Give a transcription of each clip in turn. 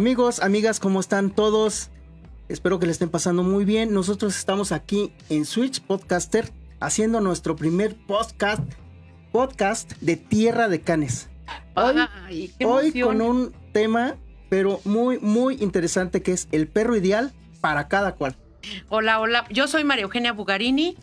Amigos, amigas, ¿cómo están todos? Espero que le estén pasando muy bien. Nosotros estamos aquí en Switch Podcaster haciendo nuestro primer podcast, podcast de Tierra de Canes. Hoy, Ay, con un tema, pero muy, muy interesante que es el perro ideal para cada cual. Hola, hola. Yo soy María Eugenia Bugarini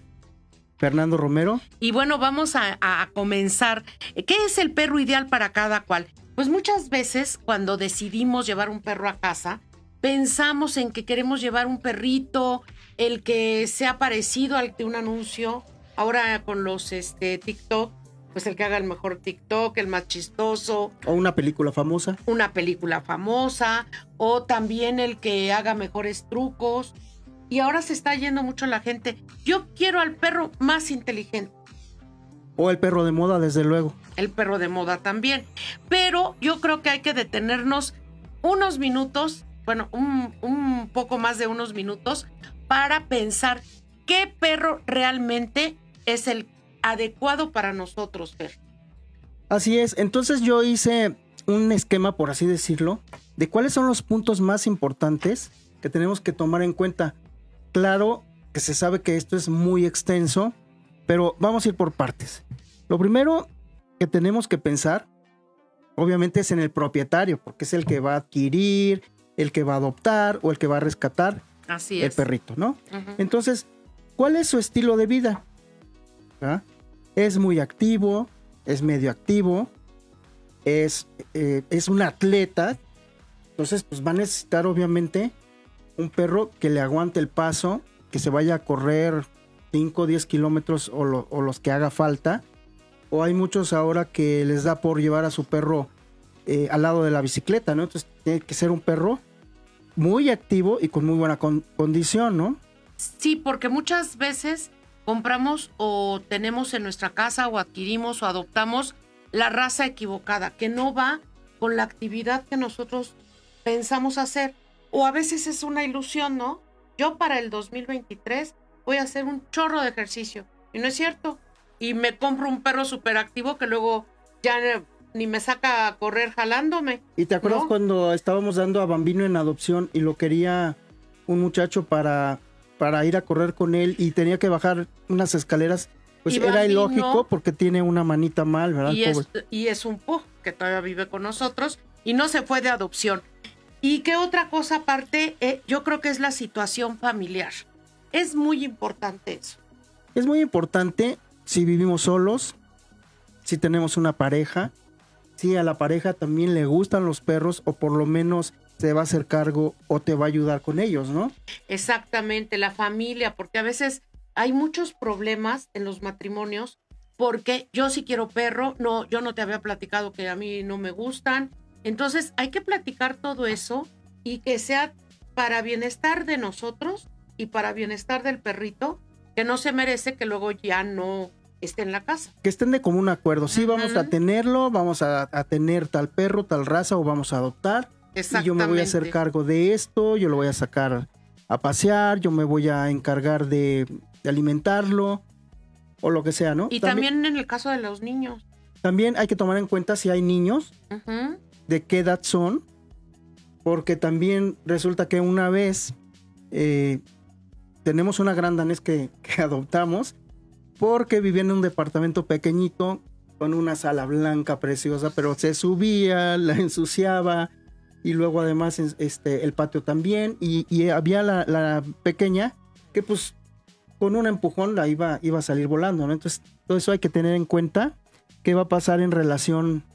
Fernando Romero. y bueno, vamos a, a comenzar. ¿Qué es el perro ideal para cada cual? Pues muchas veces cuando decidimos llevar un perro a casa, pensamos en que queremos llevar un perrito, el que sea parecido al de un anuncio. Ahora con los este, TikTok, pues el que haga el mejor TikTok, el más chistoso, O una película famosa. una película famosa o también el que haga mejores trucos. Y ahora se está yendo mucho la gente. Yo quiero al perro más inteligente, O el perro de moda, desde luego. el perro de moda también. Pero yo creo que hay que detenernos unos minutos, bueno, un, un poco más de unos minutos, para pensar qué perro realmente es el adecuado para nosotros, Fer. Así es. Entonces yo hice un esquema, por así decirlo, de cuáles son los puntos más importantes que tenemos que tomar en cuenta. Claro que se sabe que esto es muy extenso, pero vamos a ir por partes. Lo primero que tenemos que pensar, obviamente, es en el propietario, porque es el que va a adquirir, el que va a adoptar o el que va a rescatar Así el es. perrito, ¿no? Entonces, ¿cuál es su estilo de vida? ¿Ah? Es muy activo, es medio activo, es, eh, es un atleta. Entonces, pues va a necesitar obviamente un perro que le aguante el paso, que se vaya a correr 5 o 10 kilómetros o, lo- o los que haga falta. O hay muchos ahora que les da por llevar a su perro eh, al lado de la bicicleta, ¿no? Entonces tiene que ser un perro muy activo y con muy buena con- condición, ¿no? Sí, porque muchas veces compramos o tenemos en nuestra casa o adquirimos o adoptamos la raza equivocada, que no va con la actividad que nosotros pensamos hacer. O a veces es una ilusión, ¿no? Yo para el 2023 voy a hacer un chorro de ejercicio. Y no es cierto. Y me compro un perro súper activo que luego ya ni me saca a correr jalándome. ¿Y te acuerdas ¿No? cuando estábamos dando a Bambino en adopción y lo quería un muchacho para, para ir a correr con él y tenía que bajar unas escaleras? Pues Y era Bambino- ilógico porque tiene una manita mal, ¿verdad? y es, y es un pug que todavía vive con nosotros y no se fue de adopción. ¿Y qué otra cosa aparte? Eh, yo creo que es la situación familiar. Es muy importante eso. Es muy importante si vivimos solos, si tenemos una pareja, si a la pareja también le gustan los perros o por lo menos se va a hacer cargo o te va a ayudar con ellos, ¿no? Exactamente, la familia, porque a veces hay muchos problemas en los matrimonios porque yo sí quiero perro, no, yo no te había platicado que a mí no me gustan. Entonces hay que platicar todo eso y que sea para bienestar de nosotros y para bienestar del perrito, que no se merece que luego ya no esté en la casa. que estén de común acuerdo. Sí, vamos a tenerlo, vamos a, a tener tal perro, tal raza o vamos a adoptar. Y yo me voy a hacer Exactamente. cargo de esto, yo lo voy a sacar a pasear, yo me voy a encargar de, de alimentarlo o lo que sea, ¿no? Y también en el caso de los niños. también hay que tomar en cuenta si hay niños, de qué edad son, porque también resulta que una vez eh, tenemos una gran danés que, adoptamos porque vivía en un departamento pequeñito con una sala blanca preciosa, pero se subía, la ensuciaba y luego además este, el patio también y, había la, la pequeña que pues con un empujón la iba, iba a salir volando, ¿no? Entonces todo eso hay que tener en cuenta qué va a pasar en relación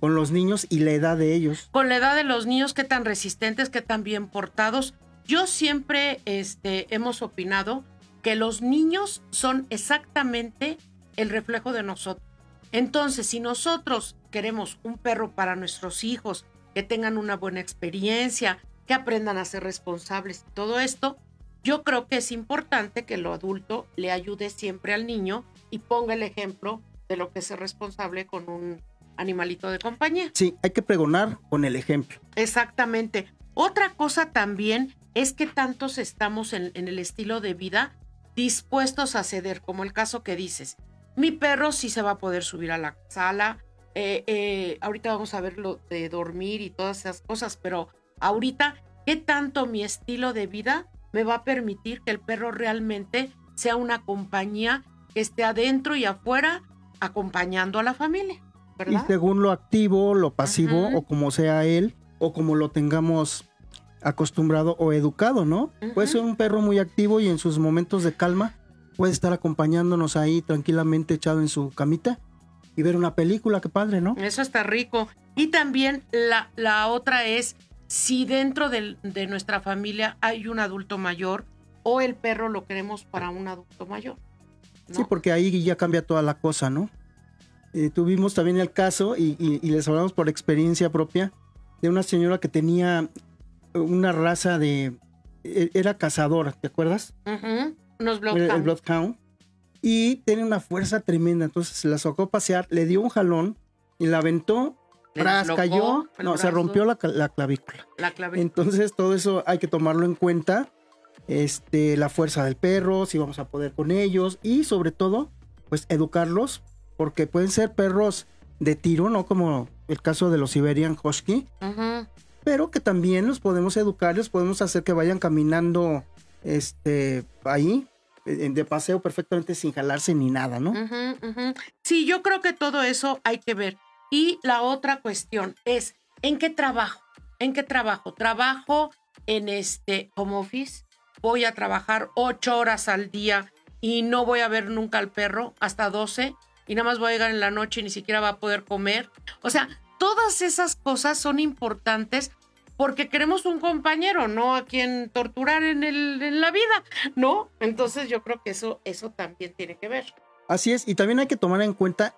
con los niños y la edad de ellos. con la edad de los niños, qué tan resistentes, qué tan bien portados. Yo siempre este, hemos opinado que los niños son exactamente el reflejo de nosotros. Entonces, si nosotros queremos un perro para nuestros hijos, que tengan una buena experiencia, que aprendan a ser responsables y todo esto, yo creo que es importante que lo adulto le ayude siempre al niño y ponga el ejemplo de lo que es ser responsable con un animalito de compañía. Sí, hay que pregonar con el ejemplo. Exactamente. Otra cosa también es que tantos estamos en, en el estilo de vida dispuestos a ceder, como el caso que dices. Mi perro sí se va a poder subir a la sala. eh, eh, ahorita vamos a ver lo de dormir y todas esas cosas, pero ahorita, ¿qué tanto mi estilo de vida me va a permitir que el perro realmente sea una compañía que esté adentro y afuera acompañando a la familia? Y según lo activo, lo pasivo, o como sea él, o como lo tengamos acostumbrado o educado, ¿no? Puede ser un perro muy activo y en sus momentos de calma puede estar acompañándonos ahí tranquilamente echado en su camita y ver una película, qué padre, ¿no? Eso está rico. Y también la, la otra es si dentro de, nuestra familia hay un adulto mayor o el perro lo queremos para un adulto mayor. Sí, porque ahí ya cambia toda la cosa, ¿no? Eh, tuvimos también el caso, y, les hablamos por experiencia propia, de una señora que tenía una raza de... E, era cazadora, ¿te acuerdas? Unos El Bloodhound. Y tiene una fuerza tremenda, entonces se la sacó a pasear, le dio un jalón y la aventó Tras, cayó, no, se rompió la, clavícula. La clavícula. Entonces todo eso hay que tomarlo en cuenta. Este, la fuerza del perro, si vamos a poder con ellos y sobre todo, pues educarlos porque pueden ser perros de tiro, ¿no? Como el caso de los Siberian Husky, pero que también los podemos educar, los podemos hacer que vayan caminando este, ahí, de paseo perfectamente sin jalarse ni nada, ¿no? Sí, yo creo que todo eso hay que ver. Y la otra cuestión es, ¿en qué trabajo? ¿En qué trabajo? Trabajo en este home office, voy a trabajar ocho horas al día y no voy a ver nunca al perro hasta doce y nada más voy a llegar en la noche y ni siquiera va a poder comer. O sea, todas esas cosas son importantes porque queremos un compañero, no a quien torturar en, el, en la vida, ¿no? Entonces yo creo que eso, eso también tiene que ver. Así es, y también hay que tomar en cuenta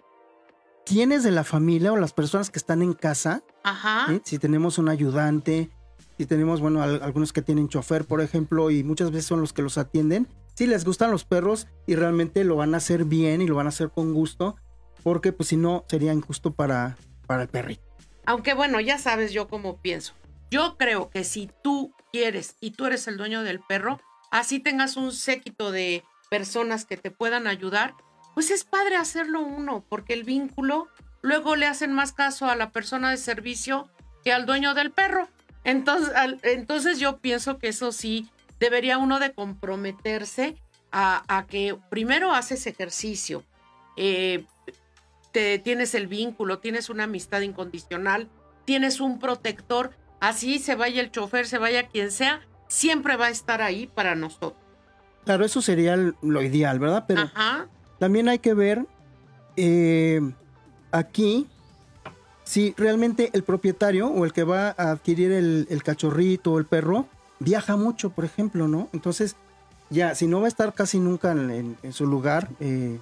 quiénes de la familia o las personas que están en casa, Ajá. si tenemos un ayudante, si tenemos, bueno, algunos que tienen chofer, por ejemplo, y muchas veces son los que los atienden, si les gustan los perros y realmente lo van a hacer bien y lo van a hacer con gusto, porque pues si no sería injusto para, para el perrito. Aunque bueno, ya sabes yo cómo pienso. Yo creo que si tú quieres y tú eres el dueño del perro, así tengas un séquito de personas que te puedan ayudar, pues es padre hacerlo uno, porque el vínculo luego le hacen más caso a la persona de servicio que al dueño del perro. Entonces, entonces yo pienso que eso sí debería uno de comprometerse a, que primero haces ejercicio, eh, te, tienes el vínculo, tienes una amistad incondicional, tienes un protector, así se vaya el chofer, se vaya quien sea, siempre va a estar ahí para nosotros. Claro, eso sería lo ideal, ¿verdad? Pero también hay que ver eh, aquí si realmente el propietario o el que va a adquirir el, el cachorrito o el perro viaja mucho, por ejemplo, ¿no? Entonces, ya, si no va a estar casi nunca en, su lugar eh,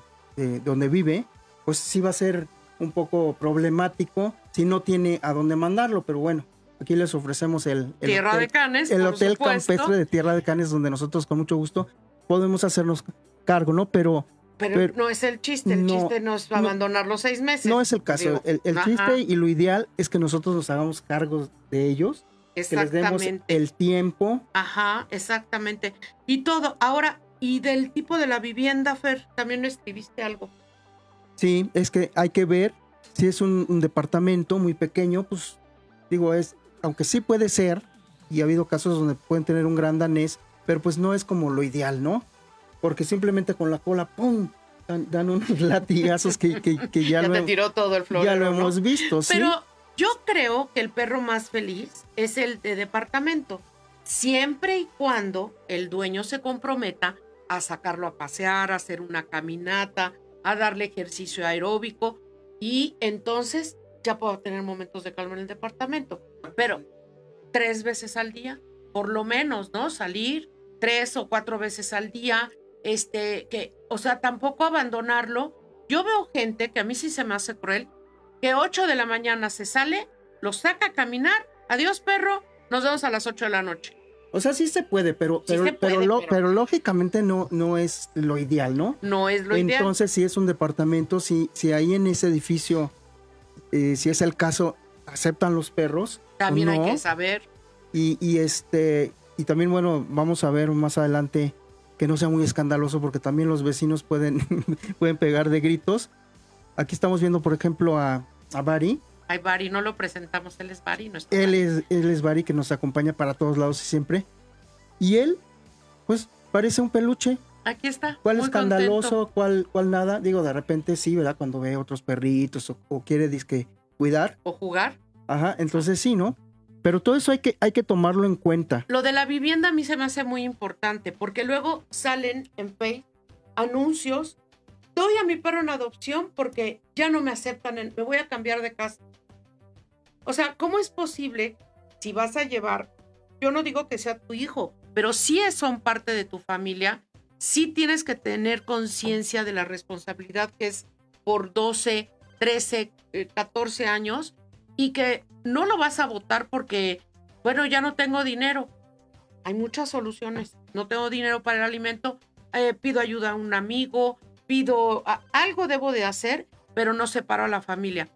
donde vive, pues sí va a ser un poco problemático si no tiene a dónde mandarlo, pero bueno, aquí les ofrecemos el, Tierra hotel, de Canes, el hotel campestre de Tierra de Canes, donde nosotros con mucho gusto podemos hacernos cargo, ¿no? Pero pero, no es el chiste, el chiste no es abandonar los seis meses. No es el caso. el, chiste y lo ideal es que nosotros nos hagamos cargos de ellos Exactamente. el tiempo. Ajá, exactamente. Y todo. Ahora, y del tipo de la vivienda, Fer, también escribiste algo. Sí, es que hay que ver si es un, departamento muy pequeño, pues digo, es, aunque sí puede ser, y ha habido casos donde pueden tener un gran danés, pero pues no es como lo ideal, ¿no? Porque simplemente con la cola, ¡pum! Dan, unos latigazos que, ya, ya lo, te tiró todo el Ya lo hemos visto, sí. Pero yo creo que el perro más feliz es el de departamento, siempre y cuando el dueño se comprometa a sacarlo a pasear, a hacer una caminata, a darle ejercicio aeróbico y entonces ya puedo tener momentos de calma en el departamento. Pero tres veces al día, por lo menos, ¿no? Salir tres o cuatro veces al día, este, que, o sea, tampoco abandonarlo. Yo veo gente que a mí sí se me hace cruel, que 8 de la mañana se sale, lo saca a caminar, adiós perro, nos vemos a las 8 de la noche. O sea, sí se puede, pero, pero, pero, lógicamente no, no es lo ideal, ¿no? No es lo ideal. Entonces, si es un departamento, si, si ahí en ese edificio, eh, si es el caso, aceptan los perros. También hay que saber. Y, y, este, y también, bueno, vamos a ver más adelante que no sea muy escandaloso, porque también los vecinos pueden, pueden pegar de gritos. Aquí estamos viendo, por ejemplo, a, a Bari, Ay, Bari, no lo presentamos, él es Bari. Nuestro él, es, él es Bari que nos acompaña para todos lados y siempre. Y él, pues, parece un peluche. Aquí está. ¿Cuál escandaloso? ¿Cuál, ¿Cuál nada? Digo, de repente sí, ¿verdad? Cuando ve otros perritos o, quiere disque cuidar. O jugar. Ajá, entonces sí, ¿no? Pero todo eso hay que, hay que tomarlo en cuenta. Lo de la vivienda a mí se me hace muy importante, porque luego salen en Pay anuncios. Doy a mi perro en adopción porque ya no me aceptan, me voy a cambiar de casa. O sea, ¿cómo es posible si vas a llevar, yo no digo que sea tu hijo, pero si son parte de tu familia, sí tienes que tener conciencia de la responsabilidad que es por 12, 13, 14 años y que no lo vas a votar porque, bueno, ya no tengo dinero. Hay muchas soluciones. No tengo dinero para el alimento, eh, pido ayuda a un amigo, pido algo debo de hacer, pero no separo a la familia.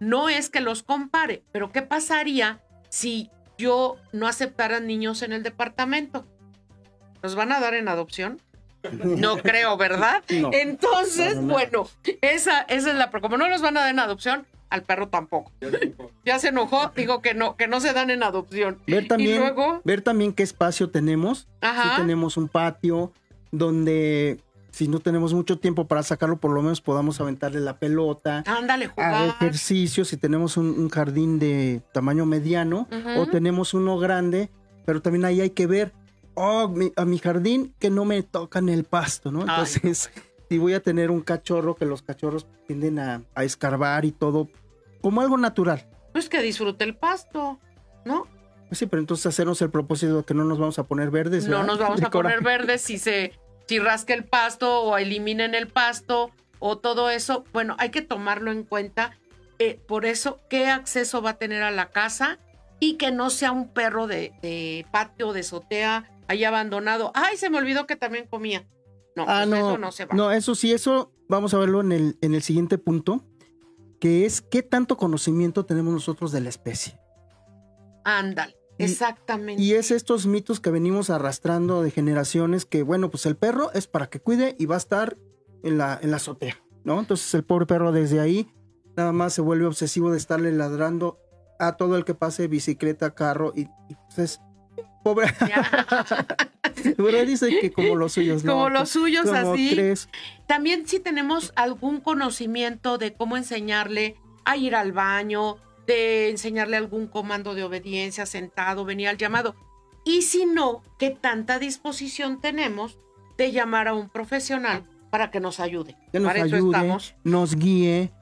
No es que los compare, pero ¿qué pasaría si yo no aceptara niños en el departamento? ¿Los van a dar en adopción? No creo, ¿verdad? Entonces, bueno, esa, esa es la... Como no los van a dar en adopción, al perro tampoco. Ya se enojó, digo que no, que no se dan en adopción. Ver también, ver también qué espacio tenemos. Si tenemos un patio donde si no tenemos mucho tiempo para sacarlo, por lo menos podamos aventarle la pelota. Ándale, jugar. ejercicio, si tenemos un, jardín de tamaño mediano o tenemos uno grande, pero también ahí hay que ver, oh, a mi jardín que no me tocan el pasto, ¿no? Entonces, si voy a tener un cachorro, que los cachorros tienden a, a escarbar y todo, como algo natural. Pues que disfrute el pasto, ¿no? Pues sí, pero entonces hacernos el propósito de que no nos vamos a poner verdes. No nos vamos a poner verdes si se si rasca el pasto o eliminen el pasto o todo eso. Bueno, hay que tomarlo en cuenta. Eh, por eso, qué acceso va a tener a la casa y que no sea un perro de, de patio, de azotea, ahí abandonado. Ay, se me olvidó que también comía. No, ah, pues eso no se va. No, eso sí, eso vamos a verlo en el, en el siguiente punto que es qué tanto conocimiento tenemos nosotros de la especie. Ándale. Exactamente. Y es estos mitos que venimos arrastrando de generaciones que, bueno, pues el perro es para que cuide y va a estar en la, en la azotea, ¿no? Entonces el pobre perro desde ahí nada más se vuelve obsesivo de estarle ladrando a todo el que pase bicicleta, carro y, pues pobre. Pero dice que como los suyos, ¿no? Como los suyos, así. También si tenemos algún conocimiento de cómo enseñarle a ir al baño, de enseñarle algún comando de obediencia, sentado, venía al llamado. Y si no, ¿qué tanta disposición tenemos de llamar a un profesional para que nos ayude? Que nos ayude, nos guíe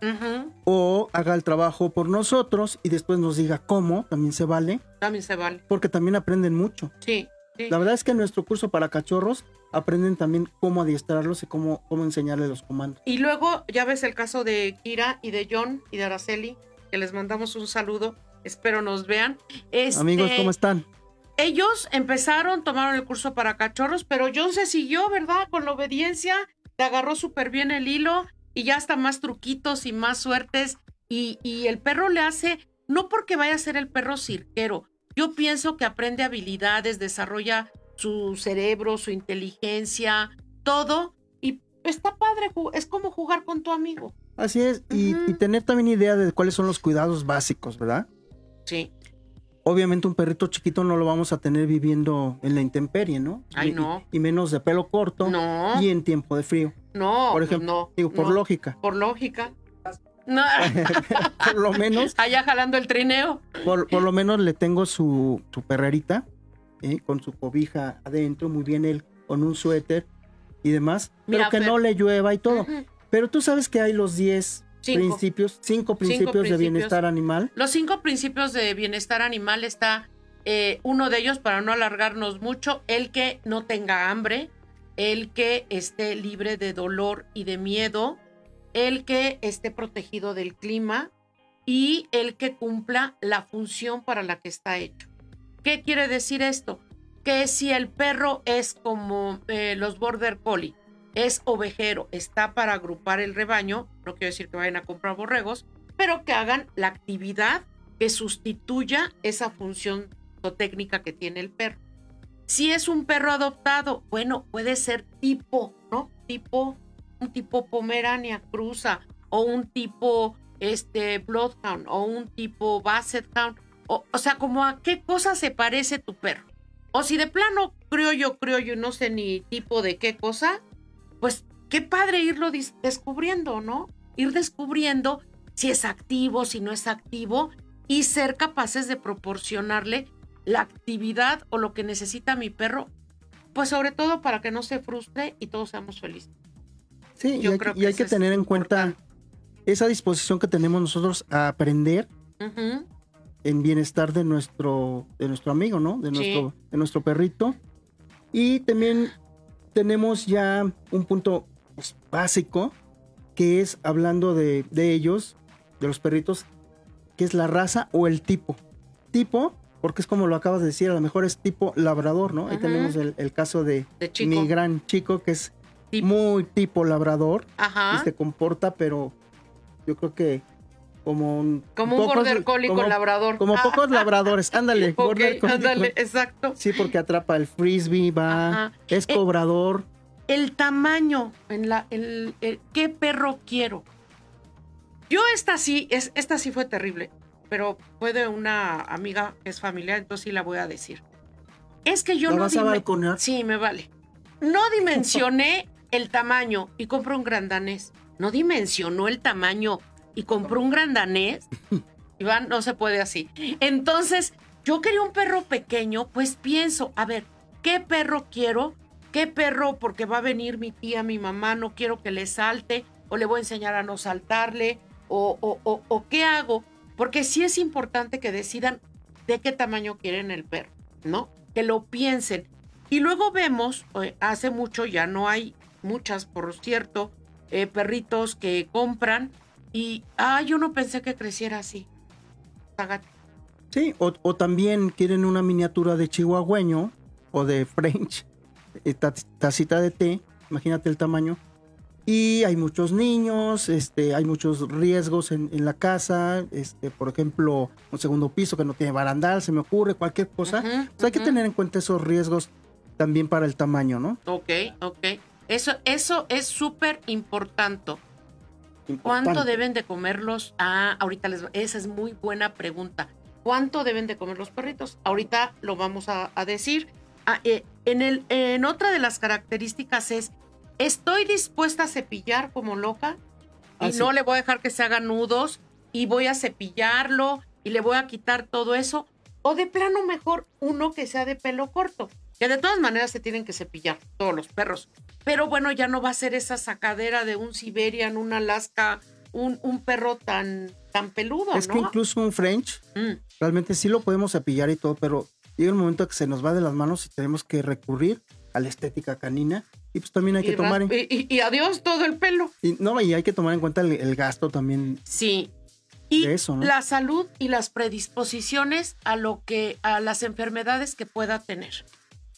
o haga el trabajo por nosotros y después nos diga cómo, también se vale. También se vale. Porque también aprenden mucho. Sí. La verdad es que en nuestro curso para cachorros aprenden también cómo adiestrarlos y cómo, cómo enseñarles los comandos. Y luego ya ves el caso de Kira y de John y de Araceli, que les mandamos un saludo, espero nos vean. Este, Amigos, ¿cómo están? Ellos empezaron, tomaron el curso para cachorros, pero John se siguió, ¿verdad? Con la obediencia, te agarró súper bien el hilo y ya está más truquitos y más suertes. Y, y el perro le hace, no porque vaya a ser el perro cirquero, yo pienso que aprende habilidades, desarrolla su cerebro, su inteligencia, todo. Y está padre, es como jugar con tu amigo. Así es, y, tener también idea de cuáles son los cuidados básicos, ¿verdad? Sí. Obviamente un perrito chiquito no lo vamos a tener viviendo en la intemperie, ¿no? Ay, no. Y, menos de pelo corto. No. Y en tiempo de frío. No. Por ejemplo, no, digo, por lógica. Por lógica. No. por lo menos. Allá jalando el trineo. Por, lo menos le tengo su, su perrerita, ¿eh? con su cobija adentro, muy bien él, con un suéter y demás. pero que no le llueva y todo. Pero tú sabes que hay los 10 principios, cinco principios, de bienestar animal. Los cinco principios de bienestar animal está eh, uno de ellos, para no alargarnos mucho, el que no tenga hambre, el que esté libre de dolor y de miedo, el que esté protegido del clima y el que cumpla la función para la que está hecho. ¿Qué quiere decir esto? Que si el perro es como eh, los border collie, es ovejero, está para agrupar el rebaño, no quiero decir que vayan a comprar borregos, pero que hagan la actividad que sustituya esa función técnica que tiene el perro. Si es un perro adoptado, bueno, puede ser tipo, ¿no? Tipo un tipo Pomerania cruza o un tipo este Bloodhound o un tipo Basset Hound. O, o sea, como a qué cosa se parece tu perro. O si de plano criollo, criollo, no sé ni tipo de qué cosa, qué padre irlo descubriendo, ¿no? Ir descubriendo si es activo, si no es activo y ser capaces de proporcionarle la actividad o lo que necesita mi perro, pues sobre todo para que no se frustre y todos seamos felices. Sí, y hay, que, y hay que tener en cuenta esa disposición que tenemos nosotros a aprender en bienestar de nuestro, de nuestro amigo, ¿no? De nuestro, de nuestro perrito. Y también tenemos ya un punto pues, básico que es hablando de, de ellos, de los perritos, que es la raza o el tipo. Tipo, porque es como lo acabas de decir, a lo mejor es tipo labrador, ¿no? Ahí tenemos el, caso de, mi gran chico, que es muy tipo labrador. Ajá. Y se comporta, pero yo creo que como un... Como un border collie con labrador. Como pocos labradores, ándale. border collie ándale, exacto. Sí, porque atrapa el frisbee, va, es eh, cobrador. El, tamaño, en la, el, ¿qué perro quiero? Yo esta sí, es, esta sí fue terrible, pero fue de una amiga que es familiar, entonces sí la voy a decir. Es que yo no... vas a Sí, me vale. No dimensioné el tamaño y compré un gran danés. No dimensionó el tamaño y compró un gran danés. Iván, no se puede así. Entonces, yo quería un perro pequeño, pues pienso, a ver, ¿qué perro quiero? ¿Qué perro? Porque va a venir mi tía, mi mamá, no quiero que le salte, o le voy a enseñar a no saltarle, o, o, o, qué hago. Porque sí es importante que decidan de qué tamaño quieren el perro, ¿no? Que lo piensen. Y luego vemos, eh, hace mucho ya no hay muchas, por cierto, eh, perritos que compran y, ah, yo no pensé que creciera así. Sí, o, también quieren una miniatura de chihuahueño o de French, tacita de té, imagínate el tamaño. Y hay muchos niños, este, hay muchos riesgos en, la casa, este, por ejemplo, un segundo piso que no tiene barandal, se me ocurre, cualquier cosa. hay que tener en cuenta esos riesgos también para el tamaño, ¿no? Ok, ok. Eso, eso es súper importante. ¿Cuánto deben de comerlos? Ah, ahorita les esa es muy buena pregunta. ¿Cuánto deben de comer los perritos? Ahorita lo vamos a, decir. Ah, eh, en, el, en otra de las características es, estoy dispuesta a cepillar como loca y ah, no le voy a dejar que se haga nudos y voy a cepillarlo y le voy a quitar todo eso. O de plano mejor uno que sea de pelo corto, que de todas maneras se tienen que cepillar todos los perros. Pero bueno, ya no va a ser esa sacadera de un Siberian, un Alaska, un, un perro tan, tan peludo. Es que incluso un French, mm. realmente sí lo podemos cepillar y todo, pero llega un momento que se nos va de las manos y tenemos que recurrir a la estética canina. Y pues también hay que tomar. Y, adiós todo el pelo. Y, no, y hay que tomar en cuenta el, gasto también. Sí. Y eso, la salud y las predisposiciones a lo que, a las enfermedades que pueda tener.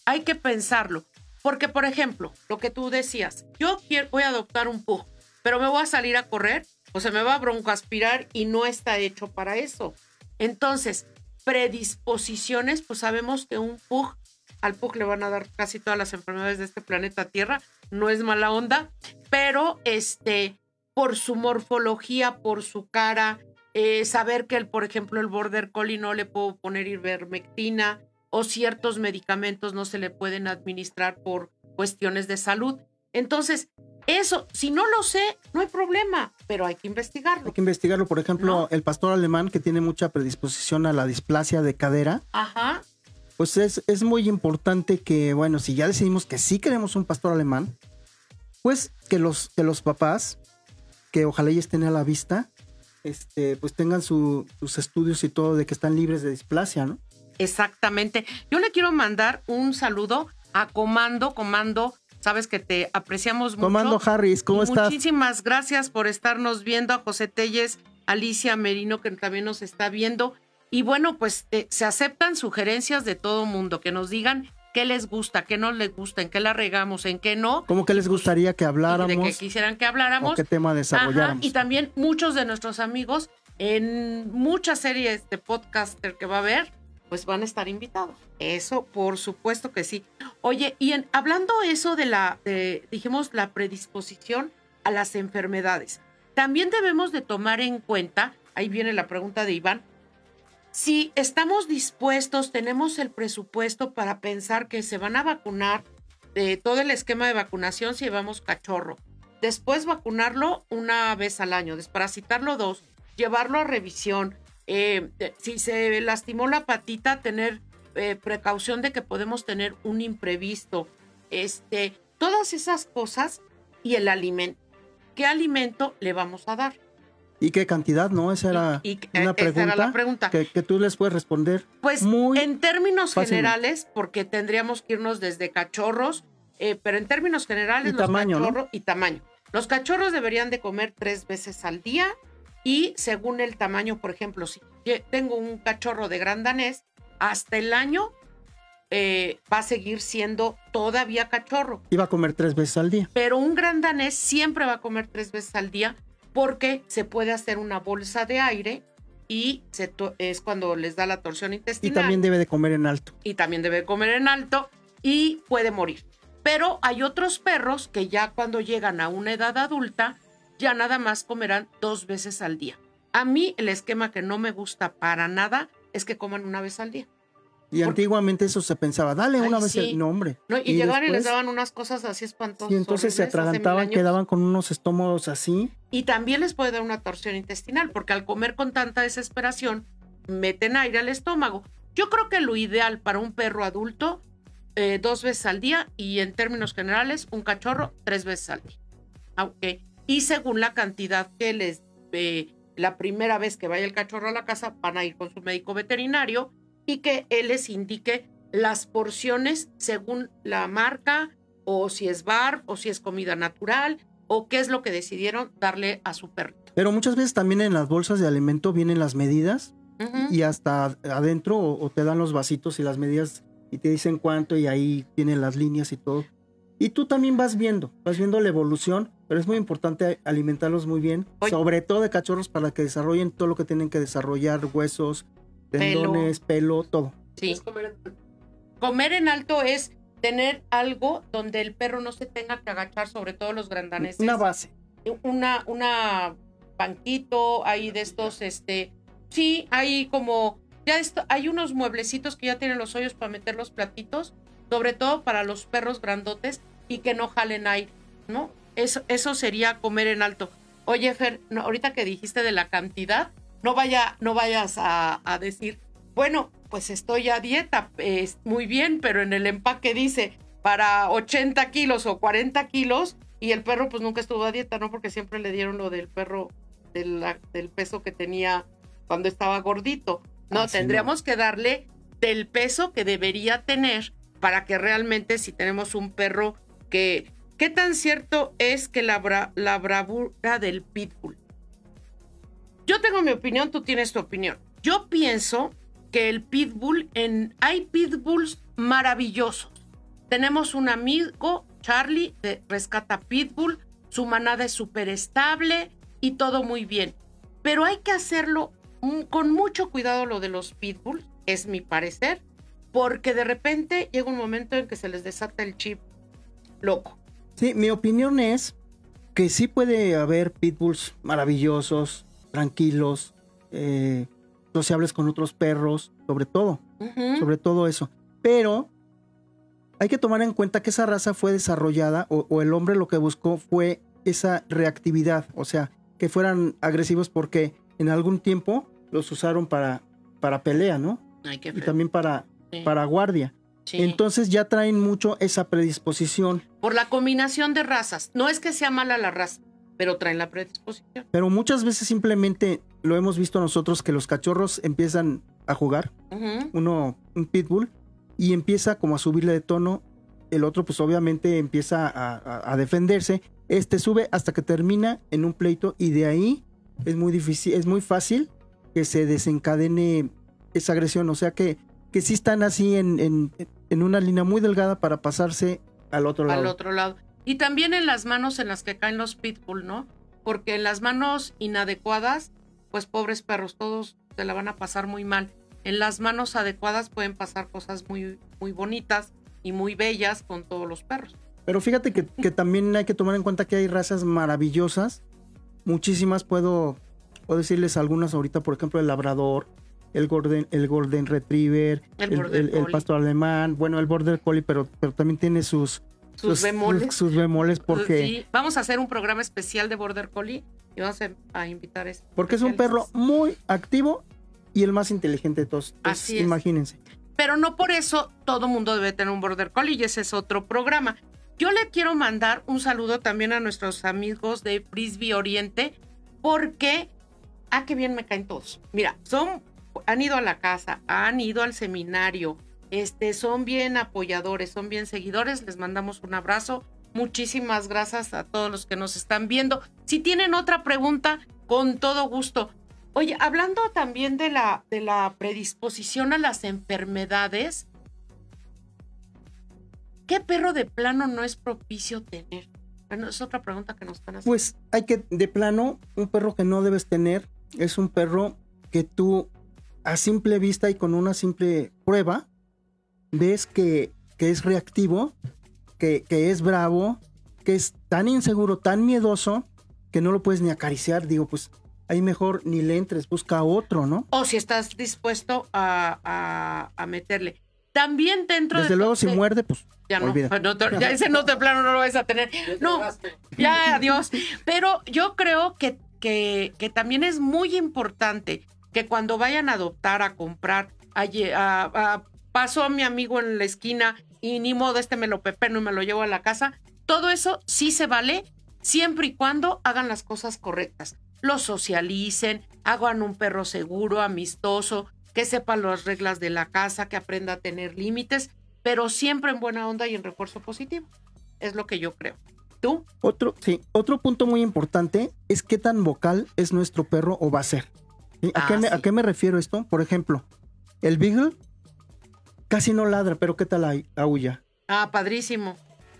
Hay que pensarlo. Porque, por ejemplo, lo que tú decías, yo quiero, voy a adoptar un pug, pero me voy a salir a correr o se me va a broncoaspirar y no está hecho para eso. Entonces, predisposiciones, pues sabemos que un pug, al pug le van a dar casi todas las enfermedades de este planeta Tierra, no es mala onda, pero este, por su morfología, por su cara, eh, saber que, el, por ejemplo, el border collie no le puedo poner ivermectina, o ciertos medicamentos no se le pueden administrar por cuestiones de salud. Entonces, eso, si no lo sé, no hay problema, pero hay que investigarlo. Hay que investigarlo. Por ejemplo, el pastor alemán que tiene mucha predisposición a la displasia de cadera. Ajá. Pues es, es muy importante que, bueno, si ya decidimos que sí queremos un pastor alemán, pues que los, que los papás, que ojalá ya estén a la vista, este, pues tengan sus estudios y todo de que están libres de displasia, ¿no? Exactamente. Yo le quiero mandar un saludo a Comando, Comando. Sabes que te apreciamos mucho. Comando Harris, ¿cómo estás? Muchísimas gracias por estarnos viendo. A José Telles, Alicia Merino, que también nos está viendo. Y bueno, pues eh, se aceptan sugerencias de todo mundo, que nos digan qué les gusta, qué no les gusta, en qué la regamos, en qué no. ¿Cómo que les gustaría que habláramos? De que quisieran que habláramos. qué tema desarrolláramos. y también muchos de nuestros amigos en muchas series de podcaster que va a haber, pues van a estar invitados. Eso, por supuesto que sí. Oye, y hablando eso de la, dijimos, la predisposición a las enfermedades. también debemos de tomar en cuenta, ahí viene la pregunta de Iván, si estamos dispuestos, tenemos el presupuesto para pensar que se van a vacunar de todo el esquema de vacunación si llevamos cachorro. Después vacunarlo una vez al año, desparasitarlo dos, llevarlo a revisión. Eh, si se lastimó la patita, tener eh, precaución de que podemos tener un imprevisto. Este, todas esas cosas y el alimento. ¿Qué alimento le vamos a dar? ¿Y qué cantidad? ¿No? Esa era, una eh, pregunta, la pregunta. Que, tú les puedes responder. Pues muy en términos generales, porque tendríamos que irnos desde cachorros, eh, pero en términos generales, y tamaño, y tamaño. Los cachorros deberían de comer tres veces al día y según el tamaño, por ejemplo, si tengo un cachorro de gran danés, hasta el año eh, va a seguir siendo todavía cachorro. Y va a comer tres veces al día. Pero un gran danés siempre va a comer tres veces al día porque se puede hacer una bolsa de aire y es cuando les da la torsión intestinal. Y también debe de comer en alto. Y también debe de comer en alto y puede morir. Pero hay otros perros que ya cuando llegan a una edad adulta ya nada más comerán dos veces al día. A mí el esquema que no me gusta para nada es que coman una vez al día. Y antiguamente eso se pensaba, dale una vez el nombre. y, llegaban y les daban unas cosas así espantosas. Y entonces se atragantaban, quedaban con unos estómagos así. Y también les puede dar una torsión intestinal, porque al comer con tanta desesperación, meten aire al estómago. Yo creo que lo ideal para un perro adulto, eh, dos veces al día, y en términos generales, un cachorro, tres veces al día. aunque Y según la cantidad que les... Eh, la primera vez que vaya el cachorro a la casa, van a ir con su médico veterinario y que él les indique las porciones según la marca o si es bar o si es comida natural o qué es lo que decidieron darle a su perro. Pero muchas veces también en las bolsas de alimento vienen las medidas y hasta adentro o, te dan los vasitos y las medidas y te dicen cuánto y ahí tienen las líneas y todo. Y tú también vas viendo, vas viendo la evolución, pero es muy importante alimentarlos muy bien, sobre todo de cachorros para que desarrollen todo lo que tienen que desarrollar, huesos, tendones, pelo, todo. Sí. Comer en... alto es tener algo donde el perro no se tenga que agachar, sobre todo los grandaneses. Una base. Una, una banquito, hay de estos, este, sí, hay como, ya esto, hay unos mueblecitos que ya tienen los hoyos para meter los platitos, sobre todo para los perros grandotes y que no jalen aire, ¿no? Eso, eso sería comer en alto. Oye, Fer, ahorita que dijiste de la cantidad, no, vaya, no vayas a, decir, bueno, pues estoy a dieta, es muy bien, pero en el empaque dice para 80 kilos o 40 kilos y el perro pues nunca estuvo a dieta, ¿no? Porque siempre le dieron lo del perro del, del peso que tenía cuando estaba gordito. No, tendríamos que darle del peso que debería tener para que realmente si tenemos un perro que... ¿Qué tan cierto es que la, la bravura del pitbull yo tengo mi opinión, tú tienes tu opinión. Yo pienso que el pitbull, en, hay pitbulls maravillosos. Tenemos un amigo, Charlie, de Rescata Pitbull. Su manada es súper estable y todo muy bien. Pero hay que hacerlo con mucho cuidado lo de los pitbulls, es mi parecer, porque de repente llega un momento en que se les desata el chip loco. Sí, mi opinión es que sí puede haber pitbulls maravillosos, tranquilos, eh, sociables con otros perros, sobre todo, sobre todo eso. Pero hay que tomar en cuenta que esa raza fue desarrollada o, el hombre lo que buscó fue esa reactividad, o sea, que fueran agresivos porque en algún tiempo los usaron para, para pelea, ¿no? y también para, para guardia. Entonces ya traen mucho esa predisposición. Por la combinación de razas. No es que sea mala la raza, pero traen la predisposición. Pero muchas veces simplemente lo hemos visto nosotros que los cachorros empiezan a jugar, uno, un pitbull, y empieza como a subirle de tono, el otro pues obviamente empieza a, defenderse, este sube hasta que termina en un pleito y de ahí es muy difícil, es muy fácil que se desencadene esa agresión, o sea que, que sí están así en, en, en una línea muy delgada para pasarse al otro lado. Al otro lado. Y también en las manos en las que caen los pitbull, ¿no? Porque en las manos inadecuadas, pues pobres perros, todos se la van a pasar muy mal. En las manos adecuadas pueden pasar cosas muy, muy bonitas y muy bellas con todos los perros. Pero fíjate que, también hay que tomar en cuenta que hay razas maravillosas muchísimas, puedo, puedo decirles algunas ahorita, por ejemplo, el labrador, el golden, el golden retriever, El el, border el- el collie. pastor alemán, bueno, el border collie, pero, pero también tiene sus, Sus bemoles. sus, sus bemoles porque, Sí, vamos a hacer un programa especial de Border Collie y vamos a, a invitar a este porque es un perro muy activo y el más inteligente de todos. Entonces, Así es. imagínense. Pero no por eso todo mundo debe tener un Border Collie y ese es otro programa. Yo le quiero mandar un saludo también a nuestros amigos de Frisbee Oriente porque, ah, qué bien me caen todos. Mira, son, han ido a la casa, han ido al seminario, este, son bien apoyadores, son bien seguidores. Les mandamos un abrazo. Muchísimas gracias a todos los que nos están viendo. Si tienen otra pregunta, con todo gusto. Oye, hablando también de la, de la predisposición a las enfermedades, ¿qué perro de plano no es propicio tener? Bueno, es otra pregunta que nos están haciendo. Pues hay que, de plano, un perro que no debes tener es un perro que tú a simple vista y con una simple prueba ves que, que es reactivo, que, que es bravo, que es tan inseguro, tan miedoso, que no lo puedes ni acariciar. Digo, pues ahí mejor ni le entres, busca otro, ¿no? o si estás dispuesto a, a- a meterle. También dentro Desde de... luego, si de- muerde, pues Ya no, no te- ya ese no de plano no lo vas a tener. No, ya, adiós. Pero yo creo que, que, que también es muy importante que cuando vayan a adoptar, a comprar, a, a- pasó a mi amigo en la esquina y ni modo, este me lo pepeno y me lo llevo a la casa, todo eso sí se vale siempre y cuando hagan las cosas correctas. Lo socialicen, hagan un perro seguro, amistoso, que sepa las reglas de la casa, que aprenda a tener límites, pero siempre en buena onda y en refuerzo positivo. Es lo que yo creo. ¿Tú? Otro, sí, otro punto muy importante es qué tan vocal es nuestro perro o va a ser. ¿A, Ah, qué me, a sí. qué me refiero esto? Por ejemplo, el Beagle casi no ladra, pero ¿qué tal au- aúlla? Ah, padrísimo.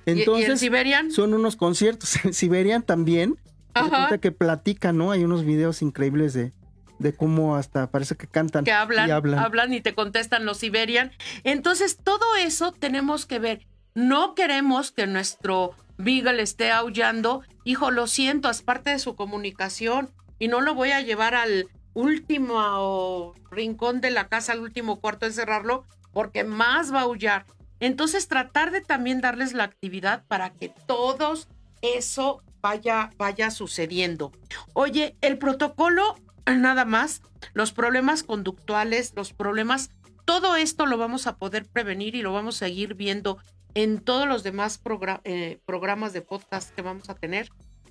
¿Y- ¿Y, el Entonces, Siberian? son unos conciertos. En Siberian también. Ajá. Que platica, ¿no? Hay unos videos increíbles de, de cómo hasta parece que cantan. que hablan, y hablan. hablan y te contestan los Siberian. Entonces, todo eso tenemos que ver. No queremos que nuestro Beagle esté aullando. Hijo, lo siento, es parte de su comunicación y no lo voy a llevar al último rincón de la casa, al último cuarto, encerrarlo, porque más va a aullar. Entonces, tratar de también darles la actividad para que todos eso vaya, vaya sucediendo. Oye, el protocolo, nada más, los problemas conductuales, los problemas, todo esto lo vamos a poder prevenir y lo vamos a seguir viendo en todos los demás eh, programas de podcast que vamos a tener.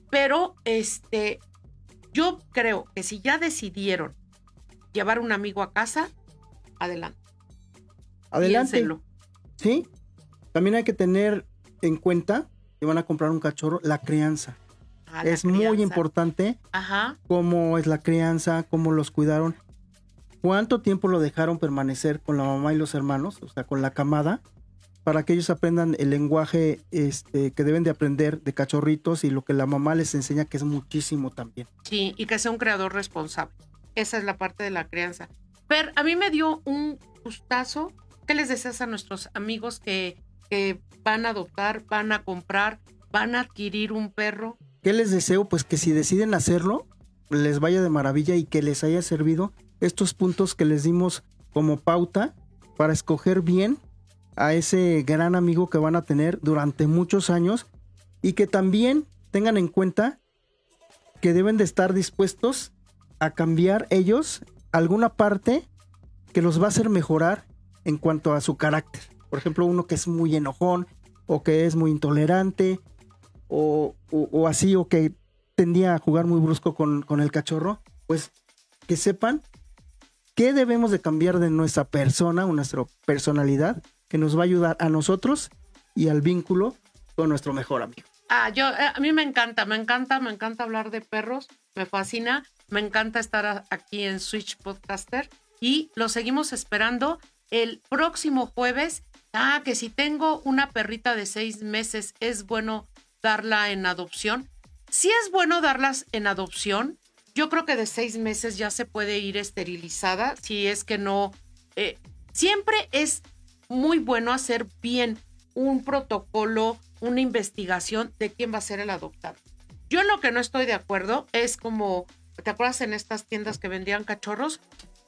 Pero este, yo creo que si ya decidieron llevar un amigo a casa, adelante. Adelante. piénsenlo. Sí. También hay que tener en cuenta que van a comprar un cachorro, la crianza. Ah, la es muy importante Ajá. cómo es la crianza, cómo los cuidaron, cuánto tiempo lo dejaron permanecer con la mamá y los hermanos, o sea, con la camada, para que ellos aprendan el lenguaje este, que deben de aprender de cachorritos y lo que la mamá les enseña, que es muchísimo también. Sí, y que sea un creador responsable. Esa es la parte de la crianza. Pero a mí me dio un gustazo. ¿Qué les deseas a nuestros amigos que, que van a adoptar, van a comprar, van a adquirir un perro? ¿Qué les deseo? Pues que si deciden hacerlo, les vaya de maravilla y que les haya servido estos puntos que les dimos como pauta para escoger bien a ese gran amigo que van a tener durante muchos años y que también tengan en cuenta que deben de estar dispuestos a cambiar ellos alguna parte que los va a hacer mejorar en cuanto a su carácter. Por ejemplo, uno que es muy enojón o que es muy intolerante o, así, o que tendía a jugar muy brusco con, con el cachorro, pues que sepan qué debemos de cambiar de nuestra persona o nuestra personalidad que nos va a ayudar a nosotros y al vínculo con nuestro mejor amigo. Ah, yo, eh, a mí me encanta, me encanta, me encanta hablar de perros, me fascina, me encanta estar aquí en Switch Podcaster y lo seguimos esperando el próximo jueves. Ah, que si tengo una perrita de seis meses, es bueno darla en adopción. Si es bueno darlas en adopción, yo creo que de seis meses ya se puede ir esterilizada, si es que no. eh, siempre es muy bueno hacer bien un protocolo, una investigación de quién va a ser el adoptado. Yo en lo que no estoy de acuerdo es como, ¿te acuerdas en estas tiendas que vendían cachorros?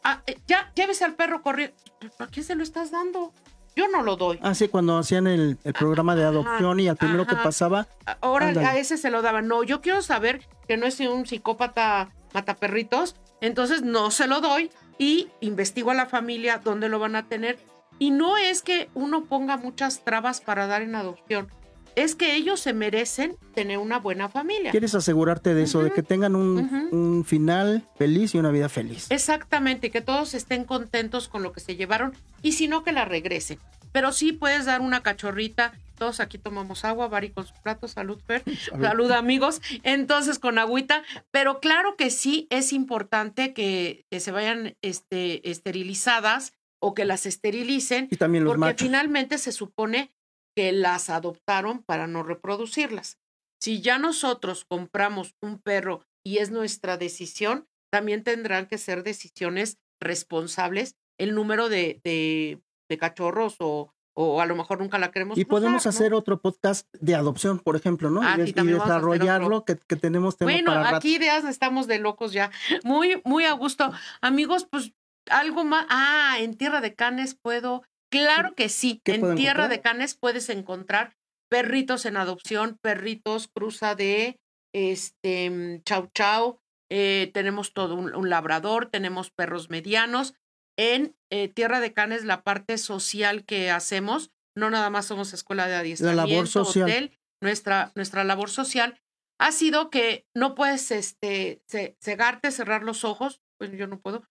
Ah, eh, ya, llévese al perro corriendo. ¿A quién se lo estás dando? Yo no lo doy. Ah, sí, cuando hacían el, el programa de adopción y al primero que ajá. pasaba, Ahora Ándale. a ese se lo daban. No, yo quiero saber que no es un psicópata mataperritos, entonces no se lo doy y investigo a la familia dónde lo van a tener. Y no es que uno ponga muchas trabas para dar en adopción, es que ellos se merecen tener una buena familia. quieres asegurarte de eso, de que tengan un, final feliz y una vida feliz. Exactamente, que todos estén contentos con lo que se llevaron y si no que la regresen. Pero sí puedes dar una cachorrita. Todos aquí tomamos agua, Bari con su plato, salud, Fer. Salud, amigos. Entonces, con agüita. Pero claro que sí es importante que, que se vayan este, esterilizadas o que las esterilicen, Y también los porque machos. finalmente se supone que las adoptaron para no reproducirlas. Si ya nosotros compramos un perro y es nuestra decisión, también tendrán que ser decisiones responsables el número de, de- de cachorros o, o a lo mejor nunca la queremos. Y podemos hacer otro podcast de adopción, por ejemplo, ¿no? Ah, y, desarrollarlo, que, que tenemos tema Bueno, para aquí ideas estamos de locos ya. Muy, muy a gusto. Amigos, pues algo más. Ah, en Tierra de Canes puedo. Claro que sí. ¿Qué En Tierra encontrar? de Canes puedes encontrar perritos en adopción, perritos cruza de este mm, chau chau. eh, tenemos todo un, un labrador, tenemos perros medianos. En eh, Tierra de Canes, la parte social que hacemos, no nada más somos escuela de adiestramiento, social. hotel, nuestra, nuestra labor social ha sido que no puedes este, ce- cegarte, cerrar los ojos, pues yo no puedo,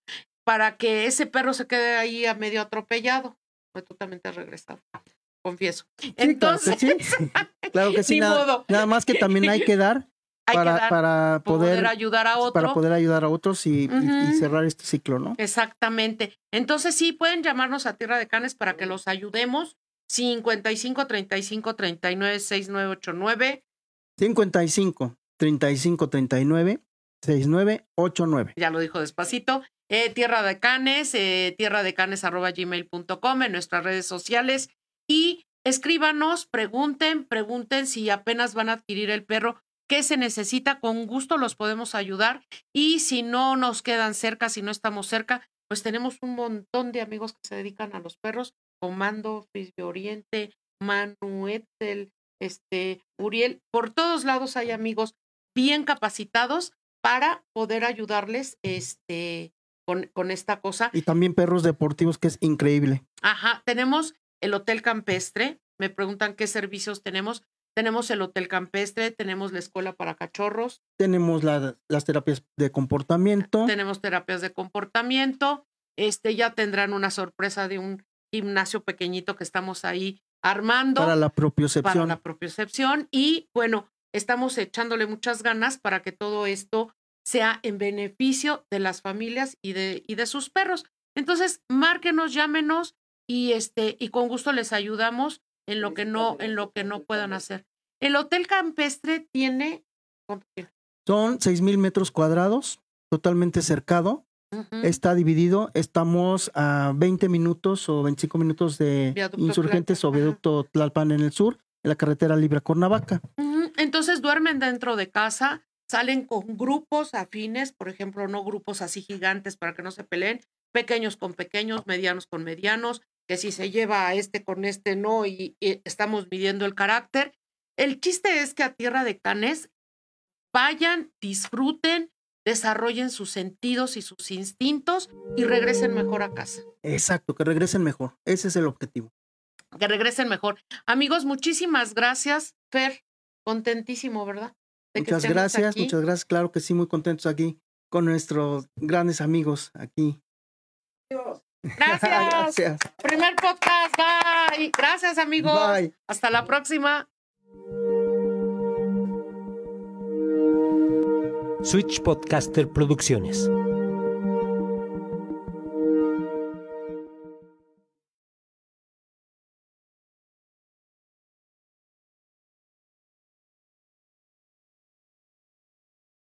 para que ese perro se quede ahí a medio atropellado. Pues tú también te has regresado, confieso. Sí, Entonces, claro que sí. Claro que sí. Ni Nada, modo. nada más que también hay que dar para, que dar, para poder, poder, ayudar a otro. para poder ayudar a otros y, y- cerrar este ciclo, ¿no? Exactamente. Entonces sí, pueden llamarnos a Tierra de Canes para que los ayudemos. 55 35 39 6989. 55 35 39 6989. ya lo dijo despacito, eh, Tierra de Canes, eh, tierra de canes arroba gmail.com en nuestras redes sociales y escríbanos, pregunten, pregunten si apenas van a adquirir el perro, qué se necesita, con gusto los podemos ayudar y si no nos quedan cerca, si no estamos cerca, pues tenemos un montón de amigos que se dedican a los perros, Comando, Frisbee Oriente, Manu, Etzel, este, Uriel, por todos lados hay amigos bien capacitados para poder ayudarles este, con, con esta cosa. Y también perros deportivos, que es increíble. Ajá, tenemos el Hotel Campestre. Me preguntan qué servicios tenemos. Tenemos el Hotel Campestre, tenemos la escuela para cachorros, Tenemos la- las terapias de comportamiento. tenemos terapias de comportamiento. Este ya tendrán una sorpresa de un gimnasio pequeñito que estamos ahí armando para la para propiocepción. la propiocepción y bueno, estamos echándole muchas ganas para que todo esto sea en beneficio de las familias y de, y de sus perros. Entonces, márquenos, llámenos y este y con gusto les ayudamos en lo que no en lo que no puedan hacer. El hotel campestre tiene. Son 6.000 metros cuadrados, totalmente cercado. Está dividido. Estamos a 20 minutos o 25 minutos de Viaducto Insurgentes Tlalpan, o Viaducto Tlalpan en el sur, en la carretera libre a Cuernavaca. Ujú, Entonces duermen dentro de casa, salen con grupos afines, por ejemplo, no grupos así gigantes para que no se peleen, pequeños con pequeños, medianos con medianos, que si se lleva a este con este no y, y estamos midiendo el carácter. El chiste es que a Tierra de Canes vayan, disfruten, desarrollen sus sentidos y sus instintos y regresen mejor a casa. Exacto, que regresen mejor. Ese es el objetivo. Que regresen mejor. Amigos, muchísimas gracias. Fer, contentísimo, ¿verdad? Muchas gracias, aquí. muchas gracias. Claro que sí, muy contentos aquí con nuestros grandes amigos aquí. Gracias. gracias. Primer podcast. Bye. Gracias, amigos. Bye. Hasta la próxima. Switch Podcaster Producciones.